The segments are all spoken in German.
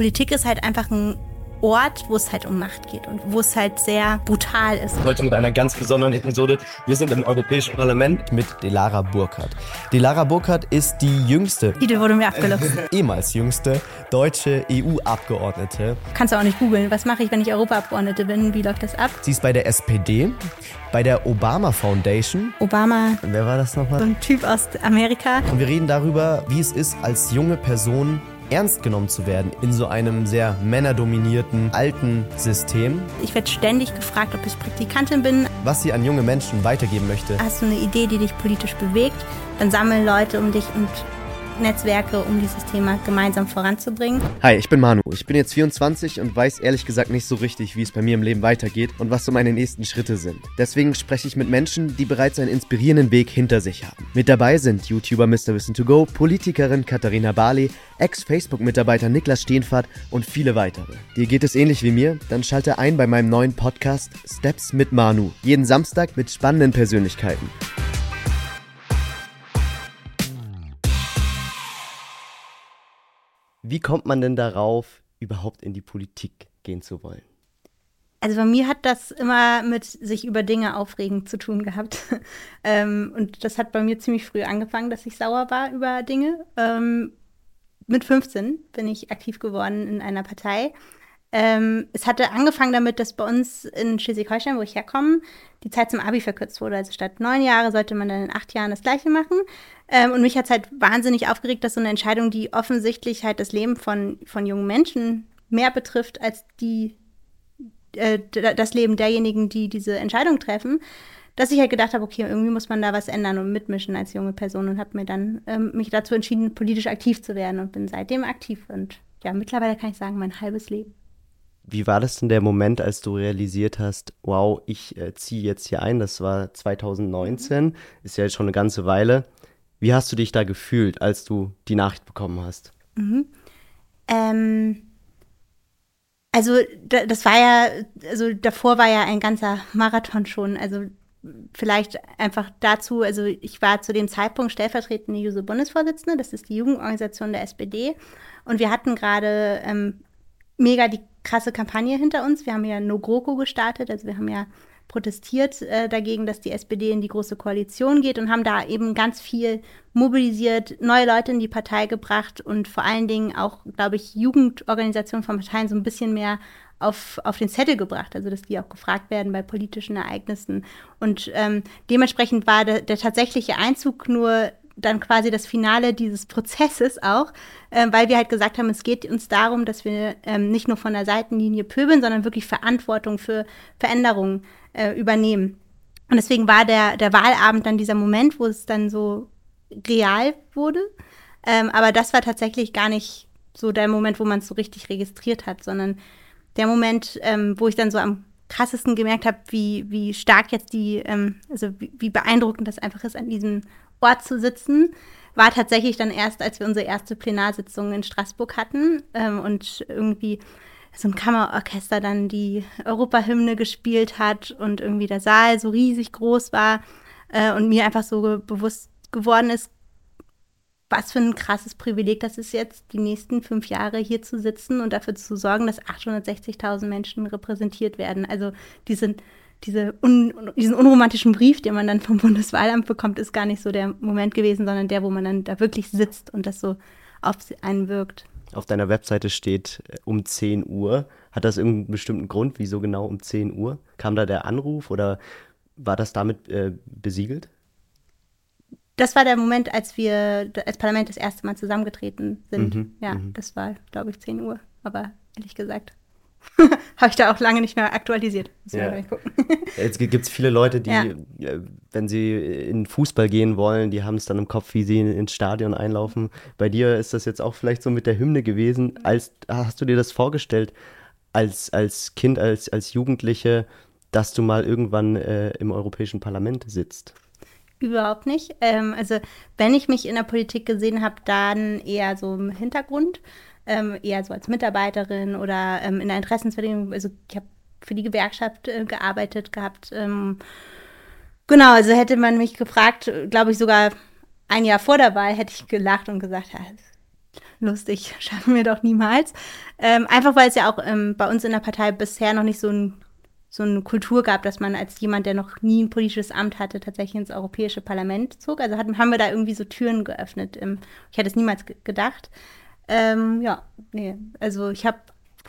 Politik ist halt einfach ein Ort, wo es halt um Macht geht und wo es halt sehr brutal ist. Heute mit einer ganz besonderen Episode. Wir sind im Europäischen Parlament mit Delara Burkhardt. Delara Burkhardt ist die jüngste, Titel wurde mir abgeluchst. ehemals jüngste deutsche EU-Abgeordnete. Kannst du auch nicht googeln. Was mache ich, wenn ich Europaabgeordnete bin? Wie läuft das ab? Sie ist bei der SPD, bei der Obama Foundation. Obama, Wer war das so nochmal? ein Typ aus Amerika. Und wir reden darüber, wie es ist, als junge Person ernst genommen zu werden in so einem sehr männerdominierten alten System, Ich werde ständig gefragt, ob ich Praktikantin bin. was sie an junge Menschen weitergeben möchte. Hast du eine Idee, die dich politisch bewegt? Dann sammel Leute um dich und Netzwerke, um dieses Thema gemeinsam voranzubringen. Hi, ich bin Manu. Ich bin jetzt 24 und weiß ehrlich gesagt nicht so richtig, wie es bei mir im Leben weitergeht und was so meine nächsten Schritte sind. Deswegen spreche ich mit Menschen, die bereits einen inspirierenden Weg hinter sich haben. Mit dabei sind YouTuber Mr. Wissen to Go, Politikerin Katharina Barley, Ex-Facebook-Mitarbeiter Niklas Steenfahrt und viele weitere. Dir geht es ähnlich wie mir? Dann schalte ein bei meinem neuen Podcast Steps mit Manu. Jeden Samstag mit spannenden Persönlichkeiten. Wie kommt man denn darauf, überhaupt in die Politik gehen zu wollen? Also bei mir hat das immer mit sich über Dinge aufregen zu tun gehabt. ähm, und das hat bei mir ziemlich früh angefangen, dass ich sauer war über Dinge. Ähm, mit 15 bin ich aktiv geworden in einer Partei. Ähm, es hatte angefangen damit, dass bei uns in Schleswig-Holstein, wo ich herkomme, die Zeit zum Abi verkürzt wurde. Also statt neun Jahre sollte man dann in acht Jahren das Gleiche machen. Ähm, und mich hat es halt wahnsinnig aufgeregt, dass so eine Entscheidung, die offensichtlich halt das Leben von, von jungen Menschen mehr betrifft als die äh, das Leben derjenigen, die diese Entscheidung treffen, dass ich halt gedacht habe, okay, irgendwie muss man da was ändern und mitmischen als junge Person und habe mir dann ähm, mich dazu entschieden, politisch aktiv zu werden und bin seitdem aktiv und ja, mittlerweile kann ich sagen, mein halbes Leben. Wie war das denn der Moment, als du realisiert hast, wow, ich äh, ziehe jetzt hier ein? Das war 2019, ist ja jetzt schon eine ganze Weile. Wie hast du dich da gefühlt, als du die Nachricht bekommen hast? Ähm, also da, das war ja, also davor war ja ein ganzer Marathon schon. Also vielleicht einfach dazu, also ich war zu dem Zeitpunkt stellvertretende Juso-Bundesvorsitzende, das ist die Jugendorganisation der SPD. Und wir hatten gerade ähm, mega die krasse Kampagne hinter uns. Wir haben ja No GroKo gestartet, also wir haben ja protestiert äh, dagegen, dass die SPD in die große Koalition geht und haben da eben ganz viel mobilisiert, neue Leute in die Partei gebracht und vor allen Dingen auch, glaube ich, Jugendorganisationen von Parteien so ein bisschen mehr auf, auf den Zettel gebracht, also dass die auch gefragt werden bei politischen Ereignissen. Und ähm, dementsprechend war der, der tatsächliche Einzug nur dann quasi das Finale dieses Prozesses auch, äh, weil wir halt gesagt haben, es geht uns darum, dass wir ähm, nicht nur von der Seitenlinie pöbeln, sondern wirklich Verantwortung für Veränderungen äh, übernehmen. Und deswegen war der, der Wahlabend dann dieser Moment, wo es dann so real wurde. Ähm, aber das war tatsächlich gar nicht so der Moment, wo man es so richtig registriert hat, sondern der Moment, ähm, wo ich dann so am krassesten gemerkt habe, wie, wie stark jetzt die, ähm, also wie, wie beeindruckend das einfach ist, an diesem Ort zu sitzen, war tatsächlich dann erst, als wir unsere erste Plenarsitzung in Straßburg hatten ähm, und irgendwie so ein Kammerorchester dann die Europahymne gespielt hat und irgendwie der Saal so riesig groß war äh, und mir einfach so ge bewusst geworden ist, was für ein krasses Privileg das ist jetzt, die nächsten fünf Jahre hier zu sitzen und dafür zu sorgen, dass 860.000 Menschen repräsentiert werden. Also diese, diese un, diesen unromantischen Brief, den man dann vom Bundeswahlamt bekommt, ist gar nicht so der Moment gewesen, sondern der, wo man dann da wirklich sitzt und das so auf einen wirkt. Auf deiner Webseite steht äh, um 10 Uhr. Hat das irgendeinen bestimmten Grund, wieso genau um 10 Uhr? Kam da der Anruf oder war das damit äh, besiegelt? Das war der Moment, als wir als Parlament das erste Mal zusammengetreten sind. Mhm, ja, das war, glaube ich, 10 Uhr. Aber ehrlich gesagt, habe ich da auch lange nicht mehr aktualisiert. Ja. Jetzt gibt es viele Leute, die, Ja. äh, wenn sie in Fußball gehen wollen, die haben es dann im Kopf, wie sie ins Stadion einlaufen. Bei dir ist das jetzt auch vielleicht so mit der Hymne gewesen. Als, hast du dir das vorgestellt, als, als Kind, als, als Jugendliche, dass du mal irgendwann äh, im Europäischen Parlament sitzt? Überhaupt nicht. Ähm, also wenn ich mich in der Politik gesehen habe, dann eher so im Hintergrund, ähm, eher so als Mitarbeiterin oder ähm, in der Interessensvertretung. Also ich habe für die Gewerkschaft äh, gearbeitet gehabt. Ähm, genau, also hätte man mich gefragt, glaube ich sogar ein Jahr vor der Wahl, hätte ich gelacht und gesagt, ja, lustig, schaffen wir doch niemals. Ähm, einfach weil es ja auch ähm, bei uns in der Partei bisher noch nicht so, ein, so eine Kultur gab, dass man als jemand, der noch nie ein politisches Amt hatte, tatsächlich ins Europäische Parlament zog. Also hatten, haben wir da irgendwie so Türen geöffnet. ich hätte es niemals gedacht. Ähm, ja, nee, also ich habe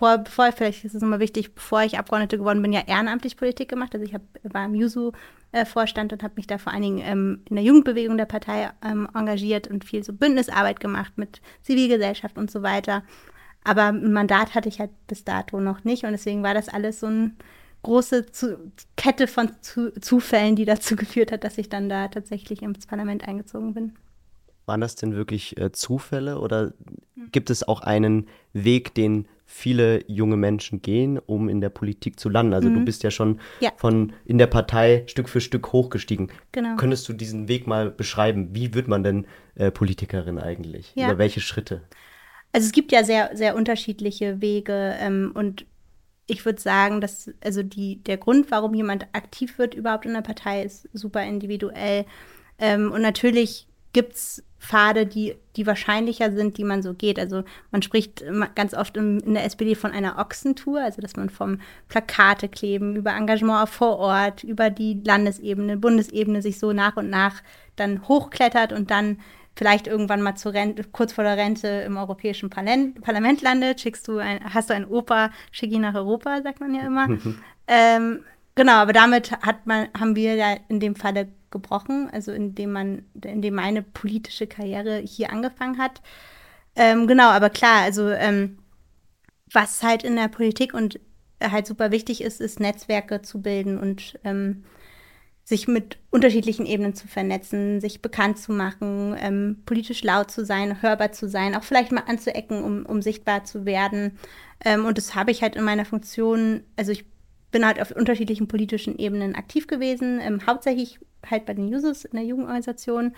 vor, bevor, vielleicht ist es nochmal wichtig, bevor ich Abgeordnete geworden bin, ja ehrenamtlich Politik gemacht. Also ich hab, war im Jusu-Vorstand und habe mich da vor allen Dingen ähm, in der Jugendbewegung der Partei ähm, engagiert und viel so Bündnisarbeit gemacht mit Zivilgesellschaft und so weiter. Aber ein Mandat hatte ich halt bis dato noch nicht und deswegen war das alles so eine große zu Kette von zu Zufällen, die dazu geführt hat, dass ich dann da tatsächlich ins Parlament eingezogen bin. Waren das denn wirklich äh, Zufälle oder hm. gibt es auch einen Weg, den viele junge Menschen gehen, um in der Politik zu landen. Also mhm. du bist ja schon ja. von in der Partei Stück für Stück hochgestiegen. Genau. Könntest du diesen Weg mal beschreiben? Wie wird man denn äh, Politikerin eigentlich? Ja. Über welche Schritte? Also es gibt ja sehr, sehr unterschiedliche Wege ähm, und ich würde sagen, dass also die, der Grund, warum jemand aktiv wird überhaupt in der Partei, ist super individuell. Ähm, und natürlich gibt es Pfade, die, die wahrscheinlicher sind, die man so geht. Also man spricht ganz oft in der SPD von einer Ochsentour, also dass man vom Plakate kleben, über Engagement vor Ort, über die Landesebene, Bundesebene sich so nach und nach dann hochklettert und dann vielleicht irgendwann mal zur Rente, kurz vor der Rente im Europäischen Parlament, landet, schickst du ein, hast du ein Opa, schick ihn nach Europa, sagt man ja immer. ähm, genau, aber damit hat man, haben wir ja in dem Falle gebrochen, also indem man, indem meine politische Karriere hier angefangen hat. Ähm, genau, aber klar, also ähm, was halt in der Politik und halt super wichtig ist, ist Netzwerke zu bilden und ähm, sich mit unterschiedlichen Ebenen zu vernetzen, sich bekannt zu machen, ähm, politisch laut zu sein, hörbar zu sein, auch vielleicht mal anzuecken, um, um sichtbar zu werden. Ähm, und das habe ich halt in meiner Funktion, also ich bin halt auf unterschiedlichen politischen Ebenen aktiv gewesen, ähm, hauptsächlich halt bei den Jusos in der Jugendorganisation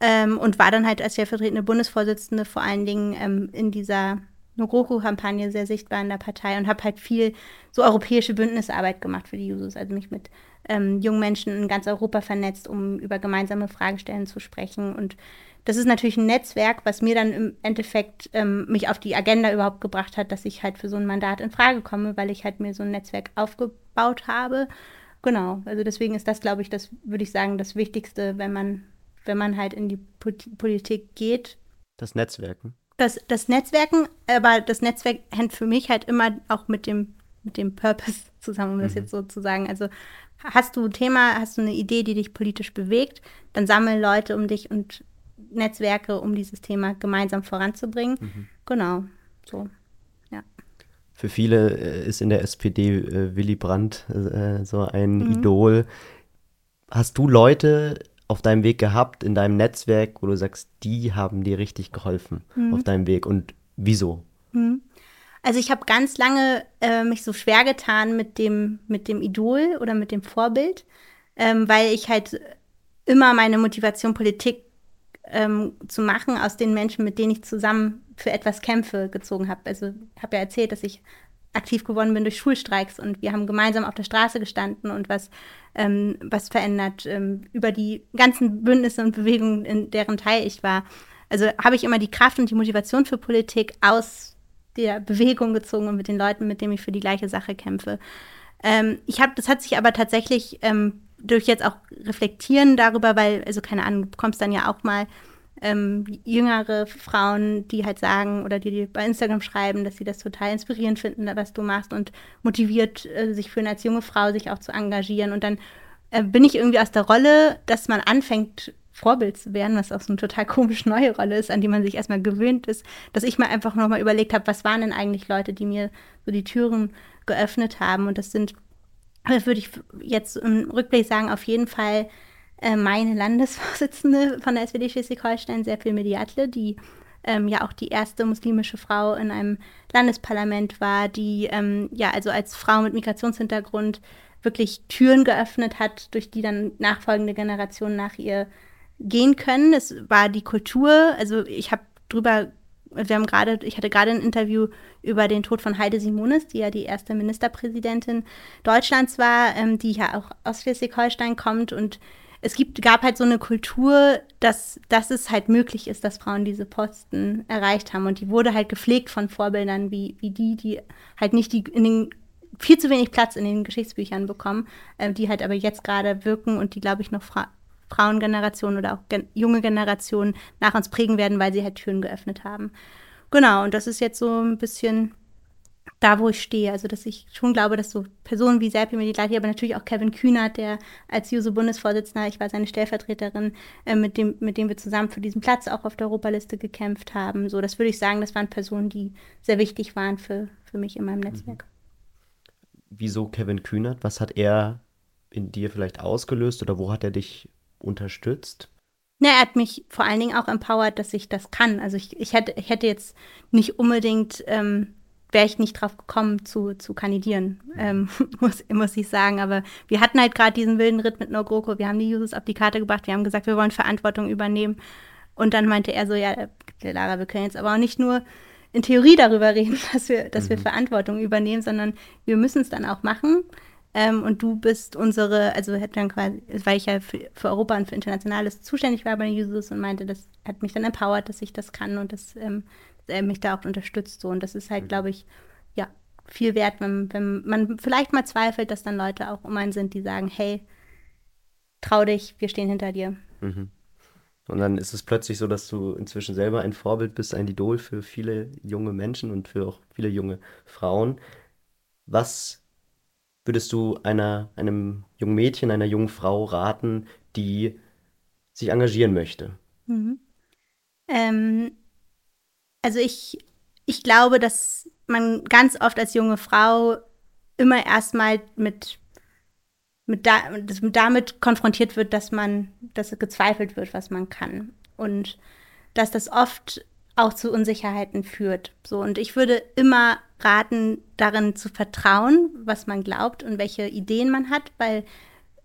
ähm, und war dann halt als stellvertretende Bundesvorsitzende vor allen Dingen ähm, in dieser Nogoro-Kampagne sehr sichtbar in der Partei und habe halt viel so europäische Bündnisarbeit gemacht für die Jusos, also mich mit ähm, jungen Menschen in ganz Europa vernetzt, um über gemeinsame Fragestellen zu sprechen und das ist natürlich ein Netzwerk, was mir dann im Endeffekt ähm, mich auf die Agenda überhaupt gebracht hat, dass ich halt für so ein Mandat in Frage komme, weil ich halt mir so ein Netzwerk aufgebaut habe. Genau, also deswegen ist das, glaube ich, das würde ich sagen, das Wichtigste, wenn man, wenn man halt in die Politik geht. Das Netzwerken. Das, das Netzwerken, aber das Netzwerk hängt für mich halt immer auch mit dem, mit dem Purpose zusammen, um mhm. das jetzt so zu sagen. Also hast du ein Thema, hast du eine Idee, die dich politisch bewegt, dann sammel Leute um dich und Netzwerke, um dieses Thema gemeinsam voranzubringen. Mhm. Genau, so. Für viele äh, ist in der SPD äh, Willy Brandt äh, so ein mhm. Idol. Hast du Leute auf deinem Weg gehabt, in deinem Netzwerk, wo du sagst, die haben dir richtig geholfen mhm. auf deinem Weg und wieso? Mhm. Also ich habe ganz lange äh, mich so schwer getan mit dem, mit dem Idol oder mit dem Vorbild, ähm, weil ich halt immer meine Motivation Politik ähm, zu machen aus den Menschen, mit denen ich zusammen für etwas kämpfe, gezogen habe. Also ich habe ja erzählt, dass ich aktiv geworden bin durch Schulstreiks und wir haben gemeinsam auf der Straße gestanden und was, ähm, was verändert ähm, über die ganzen Bündnisse und Bewegungen, in deren Teil ich war. Also habe ich immer die Kraft und die Motivation für Politik aus der Bewegung gezogen und mit den Leuten, mit denen ich für die gleiche Sache kämpfe. Ähm, ich habe, das hat sich aber tatsächlich ähm, durch jetzt auch reflektieren darüber, weil, also keine Ahnung, du bekommst dann ja auch mal ähm, jüngere Frauen, die halt sagen oder die, die bei Instagram schreiben, dass sie das total inspirierend finden, was du machst und motiviert äh, sich fühlen als junge Frau, sich auch zu engagieren. Und dann äh, bin ich irgendwie aus der Rolle, dass man anfängt, Vorbild zu werden, was auch so eine total komisch neue Rolle ist, an die man sich erstmal gewöhnt ist, dass ich mir einfach nochmal überlegt habe, was waren denn eigentlich Leute, die mir so die Türen geöffnet haben. Und das sind das würde ich jetzt im Rückblick sagen, auf jeden Fall äh, meine Landesvorsitzende von der SPD Schleswig-Holstein, sehr viel Mediatle, die ähm, ja auch die erste muslimische Frau in einem Landesparlament war, die ähm, ja also als Frau mit Migrationshintergrund wirklich Türen geöffnet hat, durch die dann nachfolgende Generationen nach ihr gehen können. Es war die Kultur, also ich habe drüber wir haben gerade, ich hatte gerade ein Interview über den Tod von Heide Simonis, die ja die erste Ministerpräsidentin Deutschlands war, ähm, die ja auch aus Schleswig-Holstein kommt und es gibt, gab halt so eine Kultur, dass, dass es halt möglich ist, dass Frauen diese Posten erreicht haben. Und die wurde halt gepflegt von Vorbildern wie, wie die, die halt nicht die in den viel zu wenig Platz in den Geschichtsbüchern bekommen, äh, die halt aber jetzt gerade wirken und die, glaube ich, noch Frauengenerationen oder auch gen junge Generationen nach uns prägen werden, weil sie halt Türen geöffnet haben. Genau, und das ist jetzt so ein bisschen da, wo ich stehe. Also, dass ich schon glaube, dass so Personen wie Serpi Medilati, aber natürlich auch Kevin Kühnert, der als Juso-Bundesvorsitzender, ich war seine Stellvertreterin, äh, mit, dem, mit dem wir zusammen für diesen Platz auch auf der Europaliste gekämpft haben. So, das würde ich sagen, das waren Personen, die sehr wichtig waren für, für mich in meinem Netzwerk. Wieso Kevin Kühnert? Was hat er in dir vielleicht ausgelöst oder wo hat er dich unterstützt? Na, er hat mich vor allen Dingen auch empowert, dass ich das kann. Also ich, ich, hätte, ich hätte jetzt nicht unbedingt ähm, wäre ich nicht drauf gekommen zu, zu kandidieren, ähm, muss, muss ich sagen. Aber wir hatten halt gerade diesen wilden Ritt mit Nogroko. Wir haben die Users auf die Karte gebracht. Wir haben gesagt, wir wollen Verantwortung übernehmen. Und dann meinte er so, ja, Lara, wir können jetzt aber auch nicht nur in Theorie darüber reden, dass wir, dass mhm. wir Verantwortung übernehmen, sondern wir müssen es dann auch machen. Ähm, und du bist unsere, also hat dann quasi, weil ich ja für, für, Europa und für Internationales zuständig war bei den Users und meinte, das hat mich dann empowert, dass ich das kann und das ähm, er mich da auch unterstützt. So. Und das ist halt, mhm. glaube ich, ja, viel wert, wenn, wenn man vielleicht mal zweifelt, dass dann Leute auch um einen sind, die sagen, hey, trau dich, wir stehen hinter dir. Mhm. Und dann ist es plötzlich so, dass du inzwischen selber ein Vorbild bist, ein Idol für viele junge Menschen und für auch viele junge Frauen. Was würdest du einer, einem jungen Mädchen, einer jungen Frau raten, die sich engagieren möchte? Mhm. Ähm, also ich, ich glaube, dass man ganz oft als junge Frau immer erstmal mit, mit, da, damit konfrontiert wird, dass man, dass gezweifelt wird, was man kann. Und dass das oft auch zu Unsicherheiten führt. So, und ich würde immer raten, darin zu vertrauen, was man glaubt und welche Ideen man hat, weil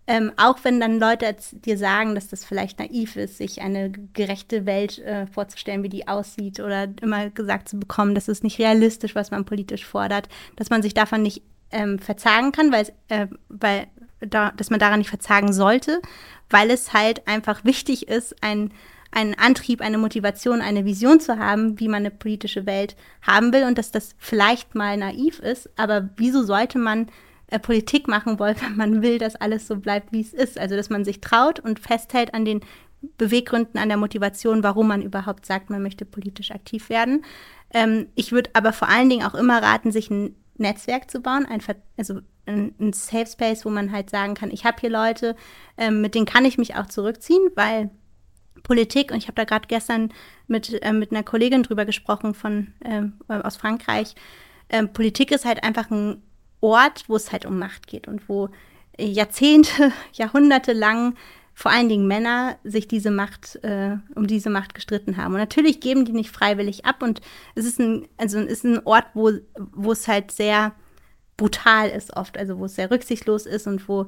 ähm, auch wenn dann Leute dir sagen, dass das vielleicht naiv ist, sich eine gerechte Welt äh, vorzustellen, wie die aussieht, oder immer gesagt zu bekommen, das ist nicht realistisch, was man politisch fordert, dass man sich davon nicht ähm, verzagen kann, weil, äh, weil da, dass man daran nicht verzagen sollte, weil es halt einfach wichtig ist, ein einen Antrieb, eine Motivation, eine Vision zu haben, wie man eine politische Welt haben will und dass das vielleicht mal naiv ist, aber wieso sollte man äh, Politik machen wollen, wenn man will, dass alles so bleibt, wie es ist. Also, dass man sich traut und festhält an den Beweggründen, an der Motivation, warum man überhaupt sagt, man möchte politisch aktiv werden. Ähm, ich würde aber vor allen Dingen auch immer raten, sich ein Netzwerk zu bauen, ein, also ein, ein Safe Space, wo man halt sagen kann, ich habe hier Leute, ähm, mit denen kann ich mich auch zurückziehen, weil Politik, und ich habe da gerade gestern mit, äh, mit einer Kollegin drüber gesprochen von, äh, aus Frankreich, äh, Politik ist halt einfach ein Ort, wo es halt um Macht geht und wo Jahrzehnte, Jahrhunderte lang vor allen Dingen Männer sich diese Macht, äh, um diese Macht gestritten haben. Und natürlich geben die nicht freiwillig ab und es ist ein, also ist ein Ort, wo, wo es halt sehr brutal ist oft, also wo es sehr rücksichtslos ist und wo,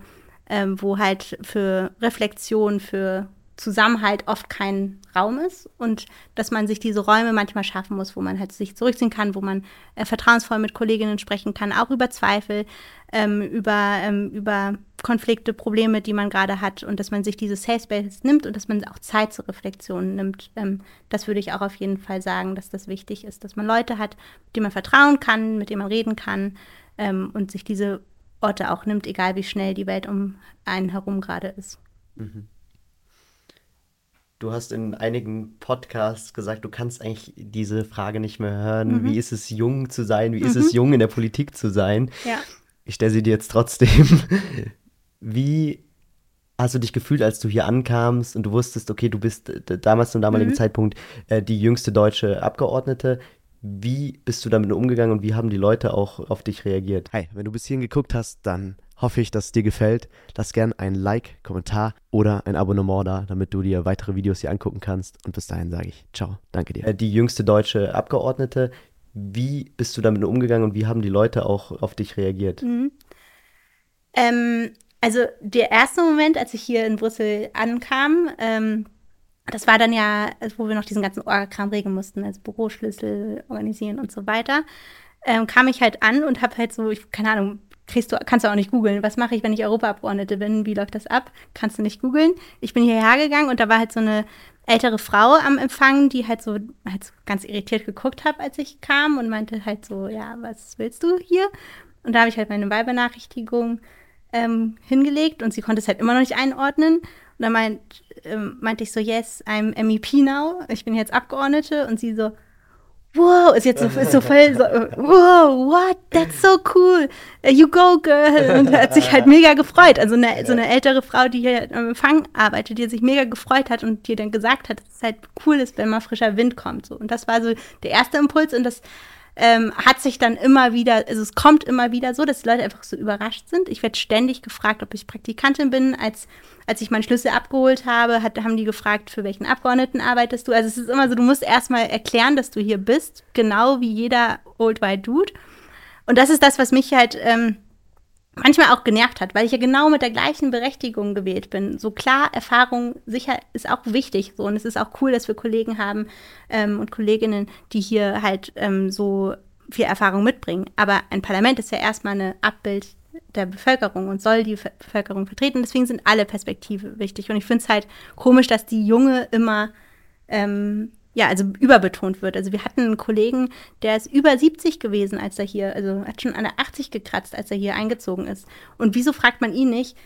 ähm, wo halt für Reflexion, für Zusammenhalt oft kein Raum ist und dass man sich diese Räume manchmal schaffen muss, wo man halt sich zurückziehen kann, wo man äh, vertrauensvoll mit Kolleginnen sprechen kann, auch über Zweifel, ähm, über, ähm, über Konflikte, Probleme, die man gerade hat und dass man sich diese Safe Space nimmt und dass man auch Zeit zur Reflexion nimmt. Ähm, das würde ich auch auf jeden Fall sagen, dass das wichtig ist, dass man Leute hat, denen man vertrauen kann, mit denen man reden kann ähm, und sich diese Orte auch nimmt, egal wie schnell die Welt um einen herum gerade ist. Mhm. Du hast in einigen Podcasts gesagt, du kannst eigentlich diese Frage nicht mehr hören. Mhm. Wie ist es, jung zu sein? Wie mhm. ist es, mhm. jung in der Politik zu sein? Ja. Ich stelle sie dir jetzt trotzdem. Wie hast du dich gefühlt, als du hier ankamst und du wusstest, okay, du bist damals zum damaligen mhm. Zeitpunkt äh, die jüngste deutsche Abgeordnete? Wie bist du damit umgegangen und wie haben die Leute auch auf dich reagiert? Hi, wenn du bis hierhin geguckt hast, dann hoffe ich, dass es dir gefällt. Lass gern ein Like, Kommentar oder ein Abonnement da, damit du dir weitere Videos hier angucken kannst. Und bis dahin sage ich ciao, danke dir. Äh, die jüngste deutsche Abgeordnete, wie bist du damit umgegangen und wie haben die Leute auch auf dich reagiert? Mhm. Ähm, also der erste Moment, als ich hier in Brüssel ankam, ähm, das war dann ja, wo wir noch diesen ganzen Orga-Kram regeln mussten, also Büroschlüssel organisieren und so weiter, ähm, kam ich halt an und habe halt so, ich, keine Ahnung, kriegst du, kannst du auch nicht googeln. Was mache ich, wenn ich Europaabgeordnete bin? Wie läuft das ab? Kannst du nicht googeln. Ich bin hierher gegangen und da war halt so eine ältere Frau am Empfang, die halt so, halt so ganz irritiert geguckt hat, als ich kam und meinte halt so, ja, was willst du hier? Und da habe ich halt meine Wahlbenachrichtigung ähm, hingelegt und sie konnte es halt immer noch nicht einordnen. Und dann meint, ähm, meinte ich so, yes, I'm MEP now. Ich bin jetzt Abgeordnete. Und sie so, wow, ist jetzt so, ist so voll so, wow, what, that's so cool, uh, you go, girl. Und hat sich halt mega gefreut. Also eine, so eine ältere Frau, die hier am Empfang arbeitet, die sich mega gefreut hat und dir dann gesagt hat, dass es halt cool ist, wenn mal frischer Wind kommt. So. Und das war so der erste Impuls und das ähm, hat sich dann immer wieder, also es kommt immer wieder so, dass die Leute einfach so überrascht sind. Ich werde ständig gefragt, ob ich Praktikantin bin. Als, als ich meinen Schlüssel abgeholt habe, hat, haben die gefragt, für welchen Abgeordneten arbeitest du. Also es ist immer so, du musst erstmal erklären, dass du hier bist, genau wie jeder Old White Dude. Und das ist das, was mich halt ähm, manchmal auch genervt hat, weil ich ja genau mit der gleichen Berechtigung gewählt bin. So klar, Erfahrung sicher ist auch wichtig. So, und es ist auch cool, dass wir Kollegen haben ähm, und Kolleginnen, die hier halt ähm, so viel Erfahrung mitbringen. Aber ein Parlament ist ja erstmal ein Abbild der Bevölkerung und soll die Bevölkerung vertreten. Deswegen sind alle Perspektiven wichtig. Und ich finde es halt komisch, dass die Junge immer ähm, ja, also überbetont wird. Also wir hatten einen Kollegen, der ist über 70 gewesen, als er hier, also hat schon an der 80 gekratzt, als er hier eingezogen ist. Und wieso fragt man ihn nicht,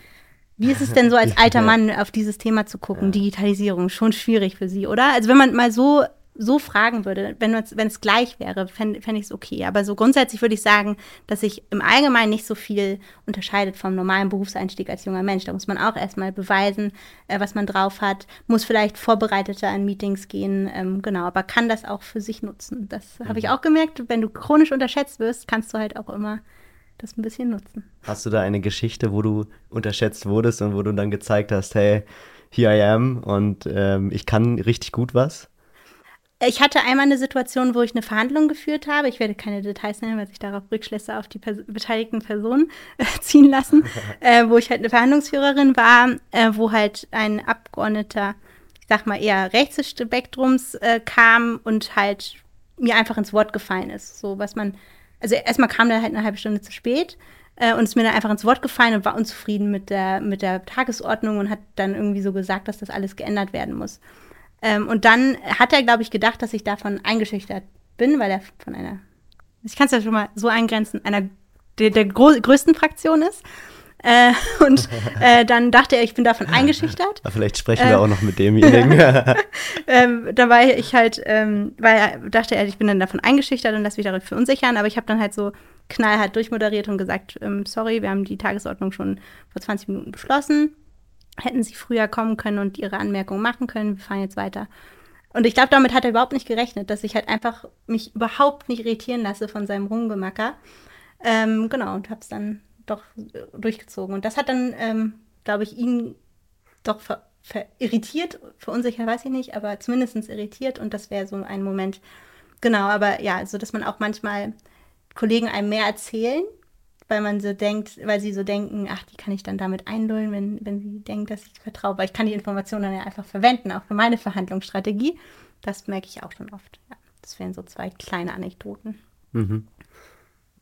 wie ist es denn so als alter Mann auf dieses Thema zu gucken? Ja. Digitalisierung, schon schwierig für Sie, oder? Also wenn man mal so so fragen würde, wenn es gleich wäre, fände fänd ich es okay. Aber so grundsätzlich würde ich sagen, dass sich im Allgemeinen nicht so viel unterscheidet vom normalen Berufseinstieg als junger Mensch. Da muss man auch erstmal beweisen, äh, was man drauf hat, muss vielleicht vorbereiteter an Meetings gehen, ähm, genau, aber kann das auch für sich nutzen. Das mhm. habe ich auch gemerkt. Wenn du chronisch unterschätzt wirst, kannst du halt auch immer das ein bisschen nutzen. Hast du da eine Geschichte, wo du unterschätzt wurdest und wo du dann gezeigt hast, hey, here I am und ähm, ich kann richtig gut was? Ich hatte einmal eine Situation, wo ich eine Verhandlung geführt habe. Ich werde keine Details nennen, weil sich darauf Rückschlüsse auf die pers beteiligten Personen äh, ziehen lassen. äh, wo ich halt eine Verhandlungsführerin war, äh, wo halt ein Abgeordneter, ich sag mal eher rechts des Spektrums äh, kam und halt mir einfach ins Wort gefallen ist. So was man, also erstmal kam der halt eine halbe Stunde zu spät äh, und ist mir dann einfach ins Wort gefallen und war unzufrieden mit der, mit der Tagesordnung und hat dann irgendwie so gesagt, dass das alles geändert werden muss. Ähm, und dann hat er, glaube ich, gedacht, dass ich davon eingeschüchtert bin, weil er von einer, ich kann es ja schon mal so eingrenzen, einer der, der größten Fraktion ist. Äh, und äh, dann dachte er, ich bin davon eingeschüchtert. vielleicht sprechen wir ähm, auch noch mit demjenigen. ähm, da war ich halt, ähm, weil er dachte er, ich bin dann davon eingeschüchtert und lass mich dafür verunsichern. Aber ich habe dann halt so knallhart durchmoderiert und gesagt, ähm, sorry, wir haben die Tagesordnung schon vor 20 Minuten beschlossen hätten sie früher kommen können und ihre Anmerkungen machen können. Wir fahren jetzt weiter. Und ich glaube, damit hat er überhaupt nicht gerechnet, dass ich halt einfach mich überhaupt nicht irritieren lasse von seinem Rumgemacker. Ähm, genau, und habe es dann doch durchgezogen. Und das hat dann, ähm, glaube ich, ihn doch ver, ver irritiert, verunsichert weiß ich nicht, aber zumindest irritiert. Und das wäre so ein Moment. Genau, aber ja, so dass man auch manchmal Kollegen einem mehr erzählen weil man so denkt, weil sie so denken, ach, die kann ich dann damit einlullen, wenn, wenn sie denkt, dass ich vertraue. Weil ich kann die Informationen dann ja einfach verwenden, auch für meine Verhandlungsstrategie. Das merke ich auch schon oft. Ja, das wären so zwei kleine Anekdoten. Mhm.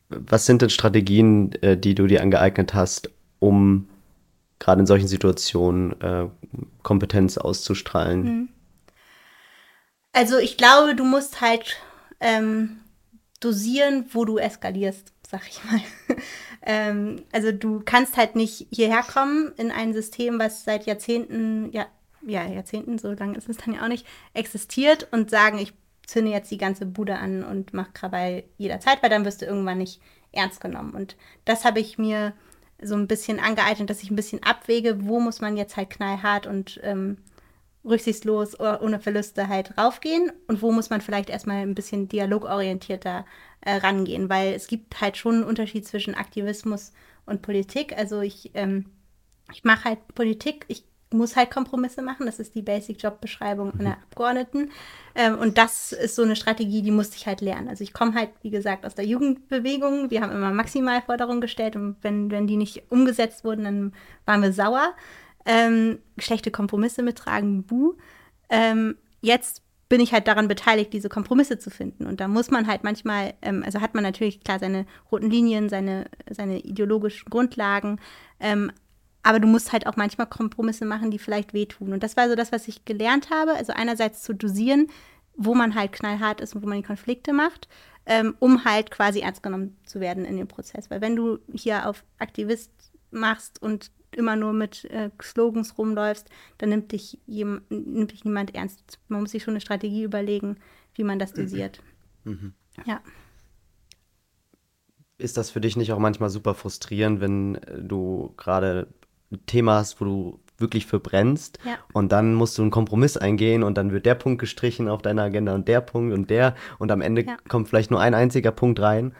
Was sind denn Strategien, äh, die du dir angeeignet hast, um gerade in solchen Situationen äh, Kompetenz auszustrahlen? Mhm. Also ich glaube, du musst halt ähm, dosieren, wo du eskalierst sag ich mal. Ähm, also du kannst halt nicht hierher kommen in ein System, was seit Jahrzehnten, ja, ja, Jahrzehnten, so lange ist es dann ja auch nicht, existiert und sagen, ich zünde jetzt die ganze Bude an und mache Krawall jederzeit, weil dann wirst du irgendwann nicht ernst genommen. Und das habe ich mir so ein bisschen angeeignet, dass ich ein bisschen abwäge, wo muss man jetzt halt knallhart und ähm, rücksichtslos ohne Verluste halt raufgehen und wo muss man vielleicht erstmal ein bisschen dialogorientierter äh, rangehen, weil es gibt halt schon einen Unterschied zwischen Aktivismus und Politik. Also ich, ähm, ich mache halt Politik, ich muss halt Kompromisse machen, das ist die Basic-Job-Beschreibung einer mhm. Abgeordneten. Ähm, und das ist so eine Strategie, die musste ich halt lernen. Also ich komme halt, wie gesagt, aus der Jugendbewegung. Wir haben immer Maximalforderungen gestellt und wenn, wenn die nicht umgesetzt wurden, dann waren wir sauer. Ähm, schlechte Kompromisse mittragen, buh. Ähm, jetzt bin ich halt daran beteiligt, diese Kompromisse zu finden. Und da muss man halt manchmal, ähm, also hat man natürlich klar seine roten Linien, seine, seine ideologischen Grundlagen, ähm, aber du musst halt auch manchmal Kompromisse machen, die vielleicht wehtun. Und das war so das, was ich gelernt habe. Also einerseits zu dosieren, wo man halt knallhart ist und wo man die Konflikte macht, ähm, um halt quasi ernst genommen zu werden in dem Prozess. Weil wenn du hier auf Aktivist machst und immer nur mit äh, Slogans rumläufst, dann nimmt dich, jem, nimmt dich niemand ernst. Man muss sich schon eine Strategie überlegen, wie man das dosiert. Mhm. Ja. Ist das für dich nicht auch manchmal super frustrierend, wenn du gerade ein Thema hast, wo du wirklich für brennst ja. und dann musst du einen Kompromiss eingehen und dann wird der Punkt gestrichen auf deiner Agenda und der Punkt und der und am Ende ja. kommt vielleicht nur ein einziger Punkt rein.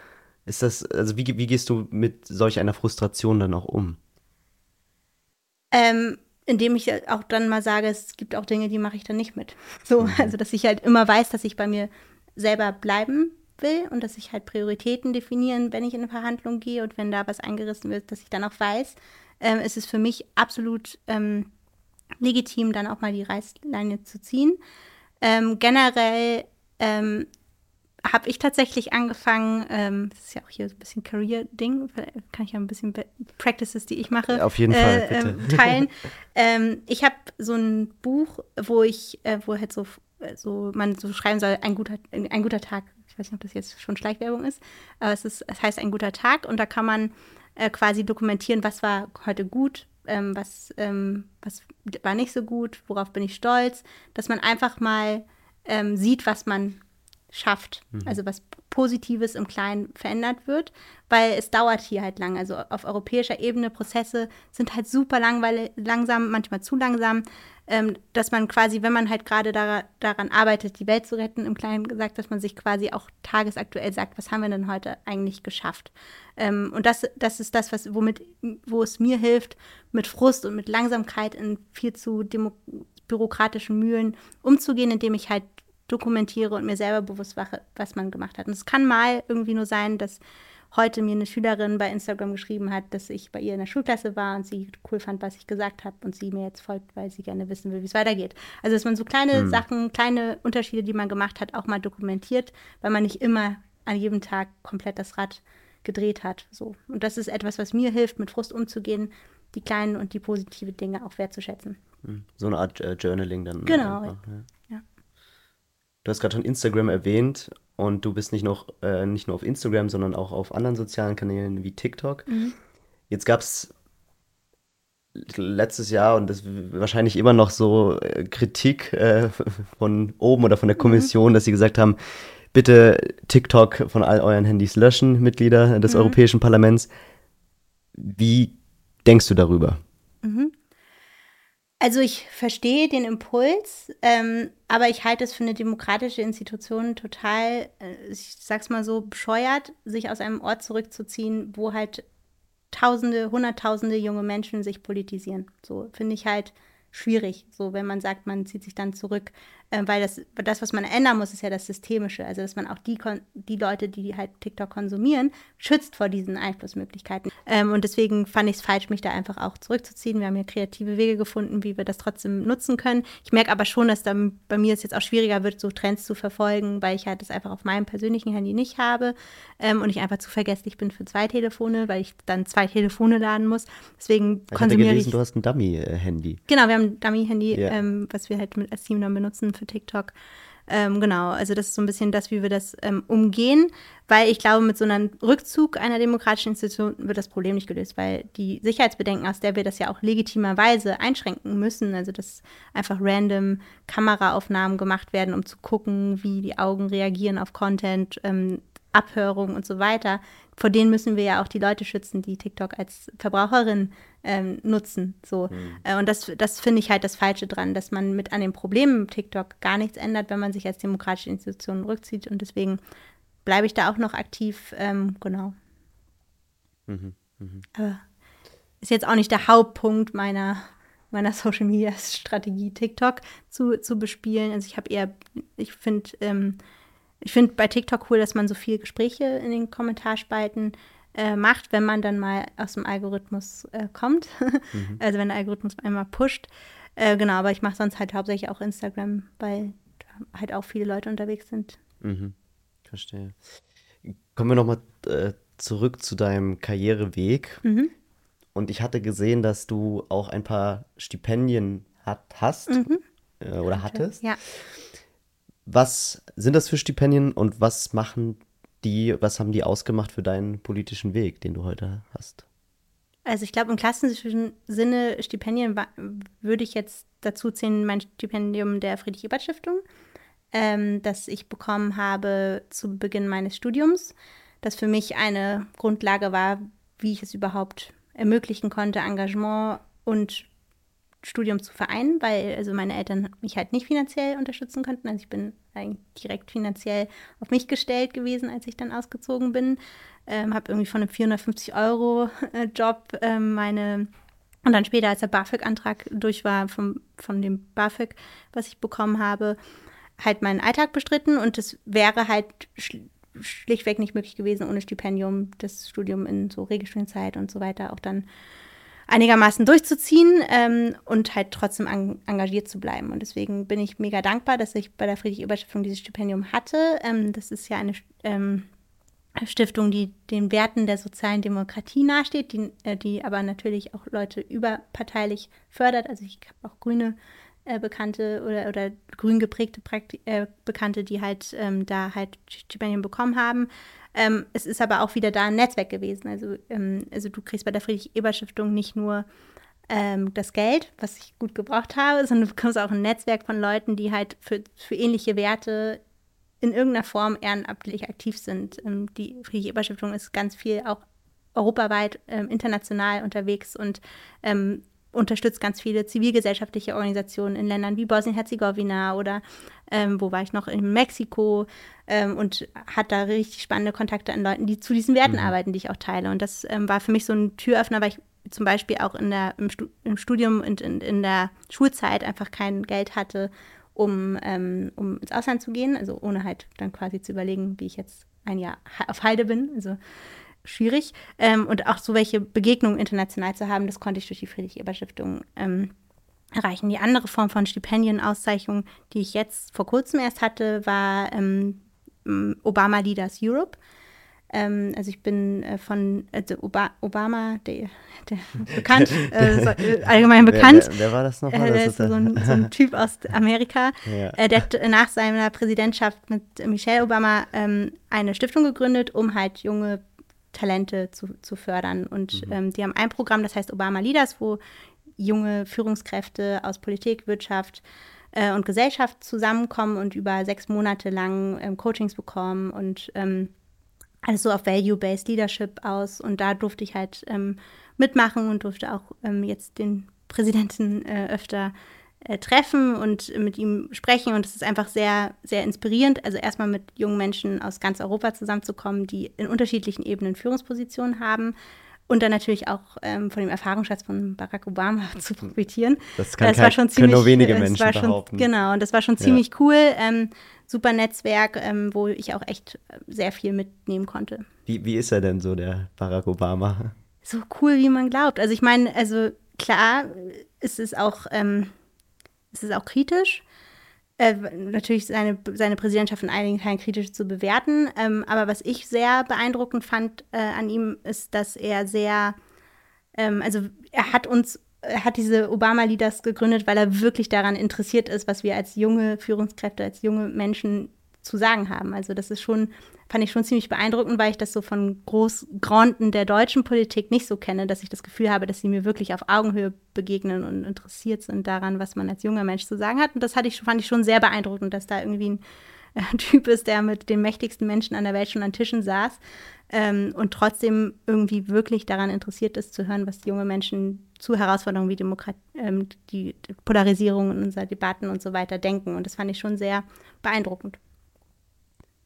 Ist das, also wie, wie gehst du mit solch einer Frustration dann auch um? Ähm, indem ich auch dann mal sage, es gibt auch Dinge, die mache ich dann nicht mit. So, mhm. also dass ich halt immer weiß, dass ich bei mir selber bleiben will und dass ich halt Prioritäten definieren, wenn ich in eine Verhandlung gehe und wenn da was eingerissen wird, dass ich dann auch weiß, ähm, ist es für mich absolut ähm, legitim, dann auch mal die Reißleine zu ziehen. Ähm, generell ähm, habe ich tatsächlich angefangen, ähm, das ist ja auch hier so ein bisschen Career-Ding, kann ich ja ein bisschen Practices, die ich mache, auf jeden Fall äh, ähm, teilen. ähm, ich habe so ein Buch, wo ich, äh, wo halt so, so man so schreiben soll, ein guter, ein guter Tag. Ich weiß nicht, ob das jetzt schon Schleichwerbung ist, aber es ist, es heißt ein guter Tag und da kann man äh, quasi dokumentieren, was war heute gut, ähm, was, ähm, was war nicht so gut, worauf bin ich stolz, dass man einfach mal ähm, sieht, was man schafft. Mhm. Also was Positives im Kleinen verändert wird, weil es dauert hier halt lang. Also auf europäischer Ebene Prozesse sind halt super langweilig, langsam, manchmal zu langsam, ähm, dass man quasi, wenn man halt gerade da, daran arbeitet, die Welt zu retten, im Kleinen gesagt, dass man sich quasi auch tagesaktuell sagt, was haben wir denn heute eigentlich geschafft? Ähm, und das, das ist das, was, womit, wo es mir hilft, mit Frust und mit Langsamkeit in viel zu bürokratischen Mühlen umzugehen, indem ich halt dokumentiere und mir selber bewusst mache, was man gemacht hat. Und es kann mal irgendwie nur sein, dass heute mir eine Schülerin bei Instagram geschrieben hat, dass ich bei ihr in der Schulklasse war und sie cool fand, was ich gesagt habe und sie mir jetzt folgt, weil sie gerne wissen will, wie es weitergeht. Also dass man so kleine mhm. Sachen, kleine Unterschiede, die man gemacht hat, auch mal dokumentiert, weil man nicht immer an jedem Tag komplett das Rad gedreht hat. So. Und das ist etwas, was mir hilft, mit Frust umzugehen, die kleinen und die positiven Dinge auch wertzuschätzen. Hm. So eine Art äh, Journaling dann. Genau. Einfach, ja. Du hast gerade schon Instagram erwähnt und du bist nicht, noch, äh, nicht nur auf Instagram, sondern auch auf anderen sozialen Kanälen wie TikTok. Mhm. Jetzt gab es letztes Jahr und das wahrscheinlich immer noch so äh, Kritik äh, von oben oder von der mhm. Kommission, mhm. dass sie gesagt haben, bitte TikTok von all euren Handys löschen, Mitglieder des mhm. Europäischen Parlaments. Wie denkst du darüber? Also ich verstehe den Impuls, ähm, aber ich halte es für eine demokratische Institution total, äh, ich sag's mal so, bescheuert, sich aus einem Ort zurückzuziehen, wo halt Tausende, Hunderttausende junge Menschen sich politisieren. So finde ich halt schwierig, so wenn man sagt, man zieht sich dann zurück, äh, weil das, das, was man ändern muss, ist ja das Systemische, also dass man auch die, die Leute, die halt TikTok konsumieren, schützt vor diesen Einflussmöglichkeiten. Ähm, und deswegen fand ich es falsch, mich da einfach auch zurückzuziehen. Wir haben ja kreative Wege gefunden, wie wir das trotzdem nutzen können. Ich merke aber schon, dass dann bei mir es jetzt auch schwieriger wird, so Trends zu verfolgen, weil ich halt das einfach auf meinem persönlichen Handy nicht habe ähm, und ich einfach zu vergesslich bin für zwei Telefone, weil ich dann zwei Telefone laden muss. Deswegen ich konsumiere gelesen, ich. Du hast ein Dummy-Handy. Genau, wir haben ein Dummy-Handy, ja. ähm, was wir halt mit, als Team dann benutzen für TikTok. Ähm, genau, also das ist so ein bisschen das, wie wir das ähm, umgehen, weil ich glaube, mit so einem Rückzug einer demokratischen Institution wird das Problem nicht gelöst, weil die Sicherheitsbedenken, aus der wir das ja auch legitimerweise einschränken müssen, also dass einfach random Kameraaufnahmen gemacht werden, um zu gucken, wie die Augen reagieren auf Content, ähm, Abhörung und so weiter, vor denen müssen wir ja auch die Leute schützen, die TikTok als Verbraucherin ähm, nutzen. So. Mhm. Und das, das finde ich halt das Falsche dran, dass man mit an den Problemen TikTok gar nichts ändert, wenn man sich als demokratische Institution rückzieht. Und deswegen bleibe ich da auch noch aktiv. Ähm, genau. Mhm. Mhm. Aber ist jetzt auch nicht der Hauptpunkt meiner meiner Social Media Strategie TikTok zu, zu bespielen. Also ich habe eher, ich finde ähm, ich finde bei TikTok cool, dass man so viele Gespräche in den Kommentarspalten äh, macht, wenn man dann mal aus dem Algorithmus äh, kommt. Mhm. Also wenn der Algorithmus einmal pusht. Äh, genau, aber ich mache sonst halt hauptsächlich auch Instagram, weil da halt auch viele Leute unterwegs sind. Mhm. Verstehe. Kommen wir nochmal äh, zurück zu deinem Karriereweg. Mhm. Und ich hatte gesehen, dass du auch ein paar Stipendien hat, hast Mhm. äh, oder hattest. Ja. Was sind das für Stipendien und was machen die, was haben die ausgemacht für deinen politischen Weg, den du heute hast? Also ich glaube, im klassischen Sinne Stipendien würde ich jetzt dazu zählen, mein Stipendium der Friedrich-Ebert-Stiftung, ähm, das ich bekommen habe zu Beginn meines Studiums, das für mich eine Grundlage war, wie ich es überhaupt ermöglichen konnte, Engagement und Studium zu vereinen, weil also meine Eltern mich halt nicht finanziell unterstützen konnten. Also ich bin eigentlich direkt finanziell auf mich gestellt gewesen, als ich dann ausgezogen bin. Ähm, habe irgendwie von einem 450 Euro äh, Job ähm, meine und dann später, als der BAföG-Antrag durch war, vom, von dem BAföG, was ich bekommen habe, halt meinen Alltag bestritten und es wäre halt schl schlichtweg nicht möglich gewesen, ohne Stipendium das Studium in so Regelstudienzeit und so weiter auch dann einigermaßen durchzuziehen ähm, und halt trotzdem an, engagiert zu bleiben. Und deswegen bin ich mega dankbar, dass ich bei der Friedrich-Ebert-Stiftung dieses Stipendium hatte. Ähm, das ist ja eine ähm, Stiftung, die den Werten der sozialen Demokratie nahesteht, die, äh, die aber natürlich auch Leute überparteilich fördert. Also ich habe auch grüne äh, Bekannte oder, oder grün geprägte Prakti äh, Bekannte, die halt ähm, da halt Stipendien bekommen haben. Ähm, es ist aber auch wieder da ein Netzwerk gewesen. Also, ähm, also du kriegst bei der Friedrich-Ebert-Stiftung nicht nur ähm, das Geld, was ich gut gebraucht habe, sondern du bekommst auch ein Netzwerk von Leuten, die halt für, für ähnliche Werte in irgendeiner Form ehrenamtlich aktiv sind. Ähm, die Friedrich-Ebert-Stiftung ist ganz viel auch europaweit, ähm, international unterwegs und ähm, unterstützt ganz viele zivilgesellschaftliche Organisationen in Ländern wie Bosnien-Herzegowina oder ähm, wo war ich noch in Mexiko ähm, und hat da richtig spannende Kontakte an Leuten, die zu diesen Werten Mhm. arbeiten, die ich auch teile. Und das ähm, war für mich so ein Türöffner, weil ich zum Beispiel auch in der, im, Stu im Studium und in, in der Schulzeit einfach kein Geld hatte, um, ähm, um ins Ausland zu gehen, also ohne halt dann quasi zu überlegen, wie ich jetzt ein Jahr auf Halde bin. Also schwierig. Ähm, und auch so welche Begegnungen international zu haben, das konnte ich durch die Friedrich-Ebert-Stiftung ähm, erreichen. Die andere Form von Stipendienauszeichnung, die ich jetzt vor kurzem erst hatte, war ähm, Obama Leaders Europe. Ähm, also ich bin äh, von also Oba Obama, der, der bekannt, äh, so, äh, allgemein bekannt. Wer, wer, wer war das nochmal? Äh, der ist ist so ein, so ein Typ aus Amerika. Ja. Äh, der hat nach seiner Präsidentschaft mit Michelle Obama ähm, eine Stiftung gegründet, um halt junge Talente zu, zu fördern. Und ähm, die haben ein Programm, das heißt Obama Leaders, wo junge Führungskräfte aus Politik, Wirtschaft äh, und Gesellschaft zusammenkommen und über sechs Monate lang ähm, Coachings bekommen und ähm, alles so auf Value-Based Leadership aus. Und da durfte ich halt ähm, mitmachen und durfte auch ähm, jetzt den Präsidenten äh, öfter äh, treffen und mit ihm sprechen. Und es ist einfach sehr, sehr inspirierend. Also erstmal mit jungen Menschen aus ganz Europa zusammenzukommen, die in unterschiedlichen Ebenen Führungspositionen haben. Und dann natürlich auch ähm, von dem Erfahrungsschatz von Barack Obama zu profitieren. Das kann Das kein, war schon können nur ziemlich, wenige Menschen schon, behaupten. Genau, und das war schon Ja. ziemlich cool. Ähm, super Netzwerk, ähm, wo ich auch echt äh, sehr viel mitnehmen konnte. Wie, wie ist er denn so, der Barack Obama? So cool, wie man glaubt. Also ich meine, also klar, es ist auch, ähm, es ist auch kritisch. Äh, natürlich seine, seine Präsidentschaft in einigen Teilen kritisch zu bewerten. Ähm, aber was ich sehr beeindruckend fand äh, an ihm, ist, dass er sehr, ähm, also er hat uns, er hat diese Obama-Leaders gegründet, weil er wirklich daran interessiert ist, was wir als junge Führungskräfte, als junge Menschen zu sagen haben. Also das ist schon, fand ich schon ziemlich beeindruckend, weil ich das so von Großgranden der deutschen Politik nicht so kenne, dass ich das Gefühl habe, dass sie mir wirklich auf Augenhöhe begegnen und interessiert sind daran, was man als junger Mensch zu sagen hat. Und das hatte ich, fand ich schon sehr beeindruckend, dass da irgendwie ein Typ ist, der mit den mächtigsten Menschen an der Welt schon an Tischen saß ähm, und trotzdem irgendwie wirklich daran interessiert ist, zu hören, was junge Menschen zu Herausforderungen wie Demokrat ähm, die Polarisierung in unserer Debatten und so weiter denken. Und das fand ich schon sehr beeindruckend.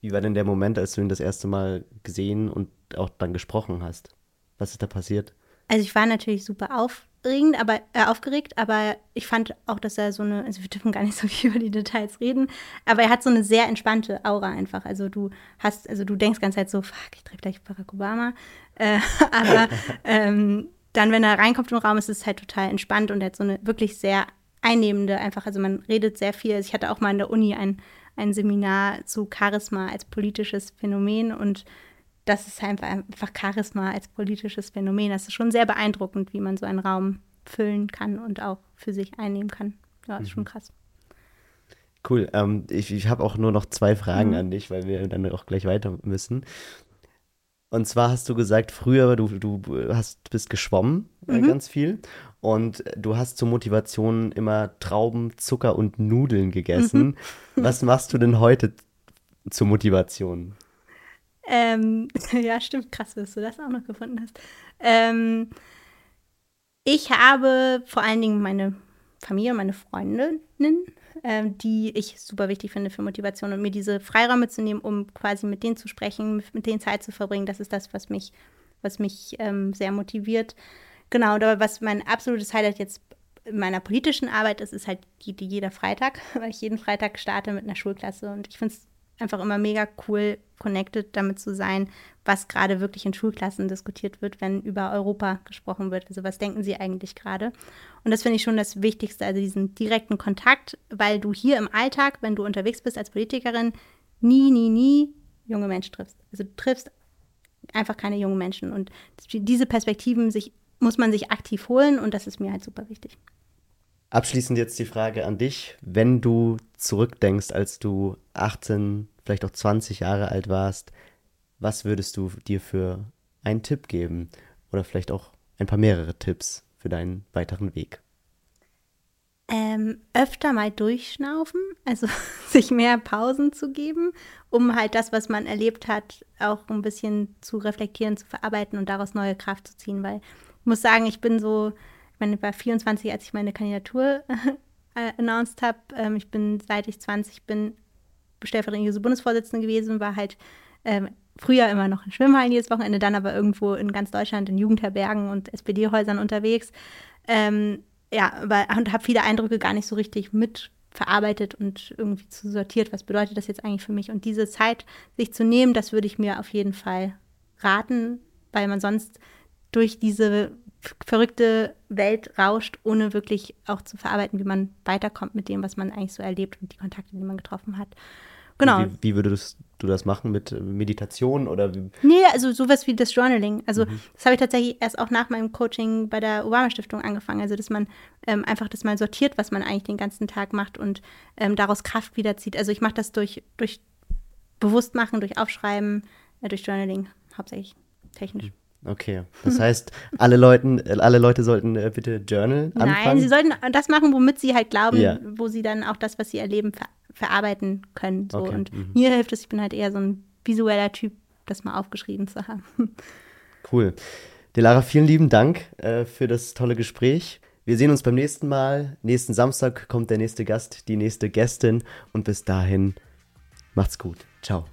Wie war denn der Moment, als du ihn das erste Mal gesehen und auch dann gesprochen hast? Was ist da passiert? Also ich war natürlich super aufregend, aber äh, aufgeregt, aber ich fand auch, dass er so eine, also wir dürfen gar nicht so viel über die Details reden, aber er hat so eine sehr entspannte Aura einfach. Also du hast, also du denkst ganz halt so, fuck, ich treffe gleich Barack Obama. Äh, aber ähm, dann, wenn er reinkommt im Raum, ist es halt total entspannt und er hat so eine wirklich sehr einnehmende, einfach, also man redet sehr viel. Ich hatte auch mal in der Uni ein, ein Seminar zu Charisma als politisches Phänomen und das ist einfach, einfach Charisma als politisches Phänomen. Das ist schon sehr beeindruckend, wie man so einen Raum füllen kann und auch für sich einnehmen kann. Ja, ist mhm. schon krass. Cool. Ähm, ich ich habe auch nur noch zwei Fragen mhm. an dich, weil wir dann auch gleich weiter müssen. Und zwar hast du gesagt, früher du, du hast, bist geschwommen äh, mhm. ganz viel und du hast zur Motivation immer Trauben, Zucker und Nudeln gegessen. Mhm. Was machst du denn heute zur Motivation? Ähm, ja, stimmt, krass, dass du das auch noch gefunden hast. Ähm, ich habe vor allen Dingen meine Familie, meine Freundinnen, ähm, die ich super wichtig finde für Motivation und mir diese Freiräume zu nehmen, um quasi mit denen zu sprechen, mit denen Zeit zu verbringen. Das ist das, was mich, was mich ähm, sehr motiviert. Genau, aber was mein absolutes Highlight jetzt in meiner politischen Arbeit ist, ist halt die, jeder Freitag, weil ich jeden Freitag starte mit einer Schulklasse und ich finde es einfach immer mega cool, connected damit zu sein, was gerade wirklich in Schulklassen diskutiert wird, wenn über Europa gesprochen wird. Also was denken sie eigentlich gerade? Und das finde ich schon das Wichtigste, also diesen direkten Kontakt, weil du hier im Alltag, wenn du unterwegs bist als Politikerin, nie, nie, nie junge Menschen triffst. Also du triffst einfach keine jungen Menschen. Und diese Perspektiven sich, muss man sich aktiv holen und das ist mir halt super wichtig. Abschließend jetzt die Frage an dich. Wenn du zurückdenkst, als du 18, vielleicht auch 20 Jahre alt warst, was würdest du dir für einen Tipp geben? Oder vielleicht auch ein paar mehrere Tipps für deinen weiteren Weg? Ähm, öfter mal durchschnaufen, also sich mehr Pausen zu geben, um halt das, was man erlebt hat, auch ein bisschen zu reflektieren, zu verarbeiten und daraus neue Kraft zu ziehen. Weil muss sagen, ich bin so ich meine, ich war 24, als ich meine Kandidatur äh, announced habe. Ähm, ich bin, seit ich 20 bin, stellvertretende Bundesvorsitzende gewesen, war halt ähm, früher immer noch in Schwimmhallen jedes Wochenende, dann aber irgendwo in ganz Deutschland in Jugendherbergen und SPD-Häusern unterwegs. Ähm, ja, aber, und habe viele Eindrücke gar nicht so richtig mit verarbeitet und irgendwie zu sortiert, was bedeutet das jetzt eigentlich für mich. Und diese Zeit sich zu nehmen, das würde ich mir auf jeden Fall raten, weil man sonst durch diese verrückte Welt rauscht, ohne wirklich auch zu verarbeiten, wie man weiterkommt mit dem, was man eigentlich so erlebt und die Kontakte, die man getroffen hat. Genau. Wie, wie, würdest du das machen mit äh, Meditation oder wie? Nee, also sowas wie das Journaling. Also mhm. das habe ich tatsächlich erst auch nach meinem Coaching bei der Obama Stiftung angefangen. Also dass man ähm, einfach das mal sortiert, was man eigentlich den ganzen Tag macht und ähm, daraus Kraft wiederzieht. Also ich mache das durch, durch Bewusstmachen, durch Aufschreiben, äh, durch Journaling hauptsächlich technisch. Mhm. Okay, das heißt, alle, Leuten, alle Leute sollten äh, bitte Journal anfangen? Nein, sie sollten das machen, womit sie halt glauben, ja. wo sie dann auch das, was sie erleben, ver verarbeiten können. So. Okay. Und mhm. mir hilft es, ich bin halt eher so ein visueller Typ, das mal aufgeschrieben zu haben. Cool. Delara, vielen lieben Dank äh, für das tolle Gespräch. Wir sehen uns beim nächsten Mal. Nächsten Samstag kommt der nächste Gast, die nächste Gästin. Und bis dahin, macht's gut. Ciao.